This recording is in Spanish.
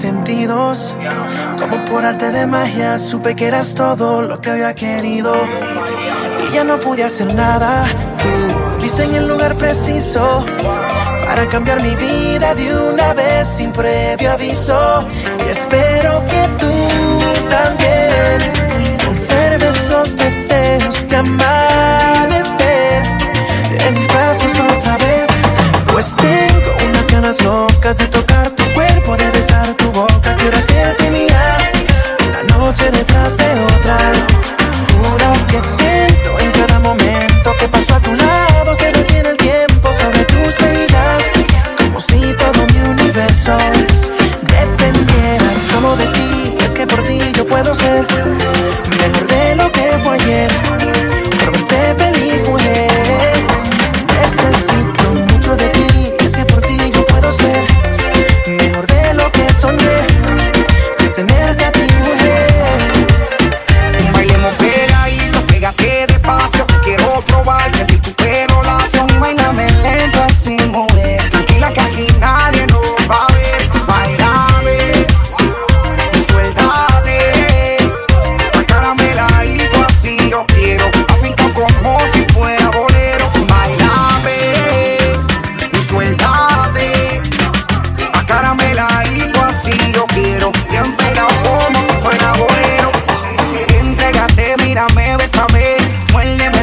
sentidos. Como por arte de magia, supe que eras todo lo que había querido. Y ya no pude hacer nada. Tú en el lugar preciso para cambiar mi vida de una vez sin previo aviso. Y espero que tú también conserves los deseos de amanecer en mis brazos otra vez. Pues tengo unas ganas locas de todo it. mírame, bésame, muérdeme